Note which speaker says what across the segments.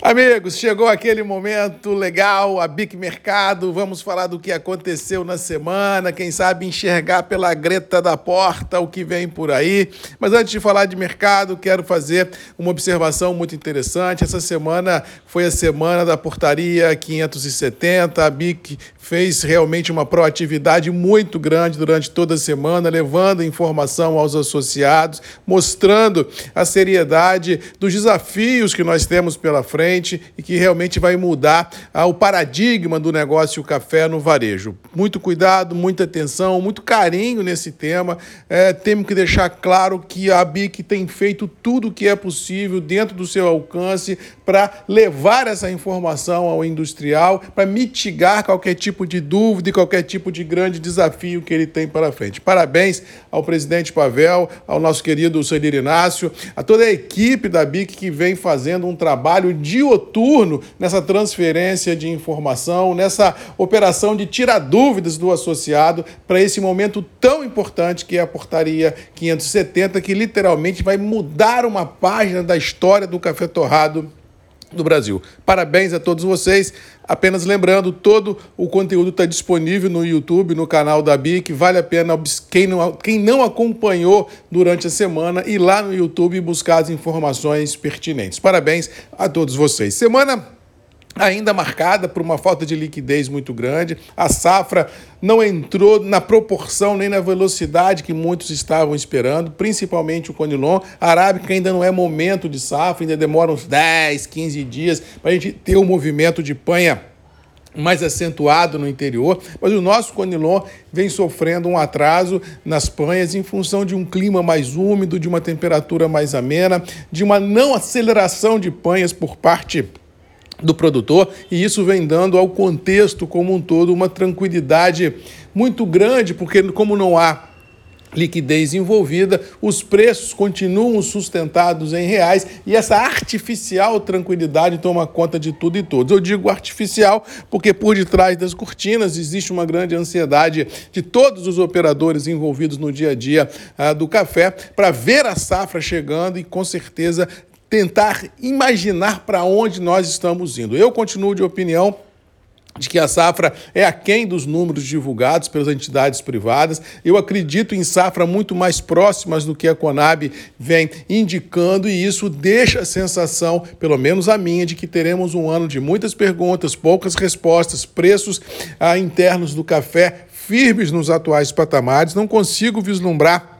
Speaker 1: Amigos, chegou aquele momento legal, a Bic Mercado. Vamos falar do que aconteceu na semana, quem sabe enxergar pela greta da porta o que vem por aí. Mas antes de falar de mercado, quero fazer uma observação muito interessante. Essa semana foi a semana da portaria 570. A Bic fez realmente uma proatividade muito grande durante toda a semana, levando informação aos associados, mostrando a seriedade dos desafios que nós temos pela frente frente e que realmente vai mudar ah, o paradigma do negócio café no varejo. Muito cuidado, muita atenção, muito carinho nesse tema. É, temos que deixar claro que a BIC tem feito tudo o que é possível dentro do seu alcance para levar essa informação ao industrial, para mitigar qualquer tipo de dúvida e qualquer tipo de grande desafio que ele tem para frente. Parabéns ao presidente Pavel, ao nosso querido Celir Inácio, a toda a equipe da BIC que vem fazendo um trabalho de dioturno nessa transferência de informação, nessa operação de tirar dúvidas do associado para esse momento tão importante que é a portaria 570, que literalmente vai mudar uma página da história do café torrado do Brasil. Parabéns a todos vocês. Apenas lembrando, todo o conteúdo está disponível no YouTube, no canal da BIC. Vale a pena quem não, quem não acompanhou durante a semana ir lá no YouTube buscar as informações pertinentes. Parabéns a todos vocês. Semana ainda marcada por uma falta de liquidez muito grande. A safra não entrou na proporção nem na velocidade que muitos estavam esperando, principalmente o Conilon. A Arábica ainda não é momento de safra, ainda demora uns 10, 15 dias para a gente ter um movimento de panha mais acentuado no interior, mas o nosso Conilon vem sofrendo um atraso nas panhas em função de um clima mais úmido, de uma temperatura mais amena, de uma não aceleração de panhas por parte do produtor, e isso vem dando ao contexto como um todo uma tranquilidade muito grande, porque como não há liquidez envolvida, os preços continuam sustentados em reais e essa artificial tranquilidade toma conta de tudo e todos. Eu digo artificial porque por detrás das cortinas existe uma grande ansiedade de todos os operadores envolvidos no dia a dia ah, do café para ver a safra chegando e com certeza tentar imaginar para onde nós estamos indo. Eu continuo de opinião de que a safra é aquém dos números divulgados pelas entidades privadas. Eu acredito em safra muito mais próximas do que a Conab vem indicando, e isso deixa a sensação, pelo menos a minha, de que teremos um ano de muitas perguntas, poucas respostas, preços ah, internos do café firmes nos atuais patamares. Não consigo vislumbrar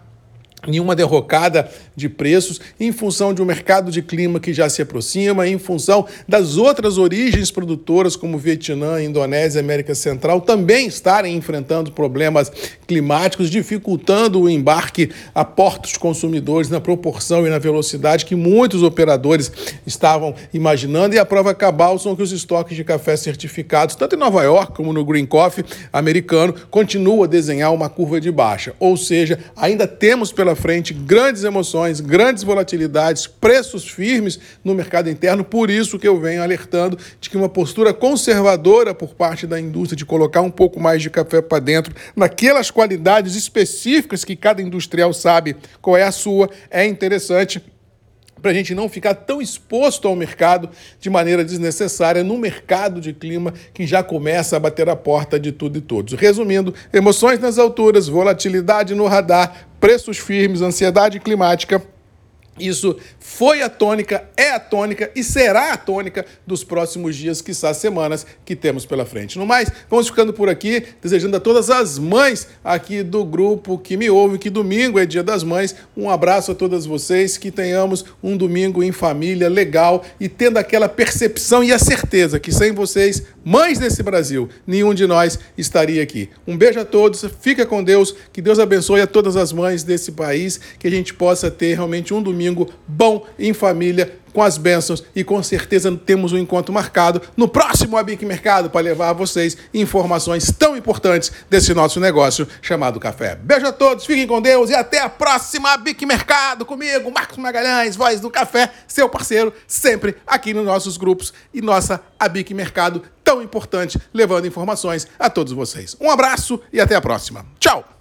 Speaker 1: nenhuma derrocada de preços em função de um mercado de clima que já se aproxima, em função das outras origens produtoras como Vietnã, Indonésia, América Central também estarem enfrentando problemas climáticos, dificultando o embarque a portos consumidores na proporção e na velocidade que muitos operadores estavam imaginando. E a prova cabal são que os estoques de café certificados, tanto em Nova York como no Green Coffee americano, continuam a desenhar uma curva de baixa, ou seja, ainda temos pela pela frente grandes emoções, grandes volatilidades, preços firmes no mercado interno. Por isso que eu venho alertando de que uma postura conservadora por parte da indústria de colocar um pouco mais de café para dentro, naquelas qualidades específicas que cada industrial sabe qual é a sua, é interessante para a gente não ficar tão exposto ao mercado de maneira desnecessária, no mercado de clima que já começa a bater a porta de tudo e todos. Resumindo, emoções nas alturas, volatilidade no radar, preços firmes, ansiedade climática isso foi a tônica, é a tônica e será a tônica dos próximos dias, quiçá semanas, que temos pela frente. No mais, vamos ficando por aqui, desejando a todas as mães aqui do grupo que me ouve, que domingo é dia das mães. Um abraço a todas vocês, que tenhamos um domingo em família legal e tendo aquela percepção e a certeza que sem vocês, mães desse Brasil, nenhum de nós estaria aqui. Um beijo a todos, fica com Deus, que Deus abençoe a todas as mães desse país, que a gente possa ter realmente um domingo domingo bom em família, com as bênçãos e com certeza temos um encontro marcado no próximo Abic Mercado para levar a vocês informações tão importantes desse nosso negócio chamado café. Beijo a todos, fiquem com Deus e até a próxima Abic Mercado comigo, Marcos Magalhães, voz do café, seu parceiro, sempre aqui nos nossos grupos e nossa Abic Mercado tão importante, levando informações a todos vocês. Um abraço e até a próxima. Tchau!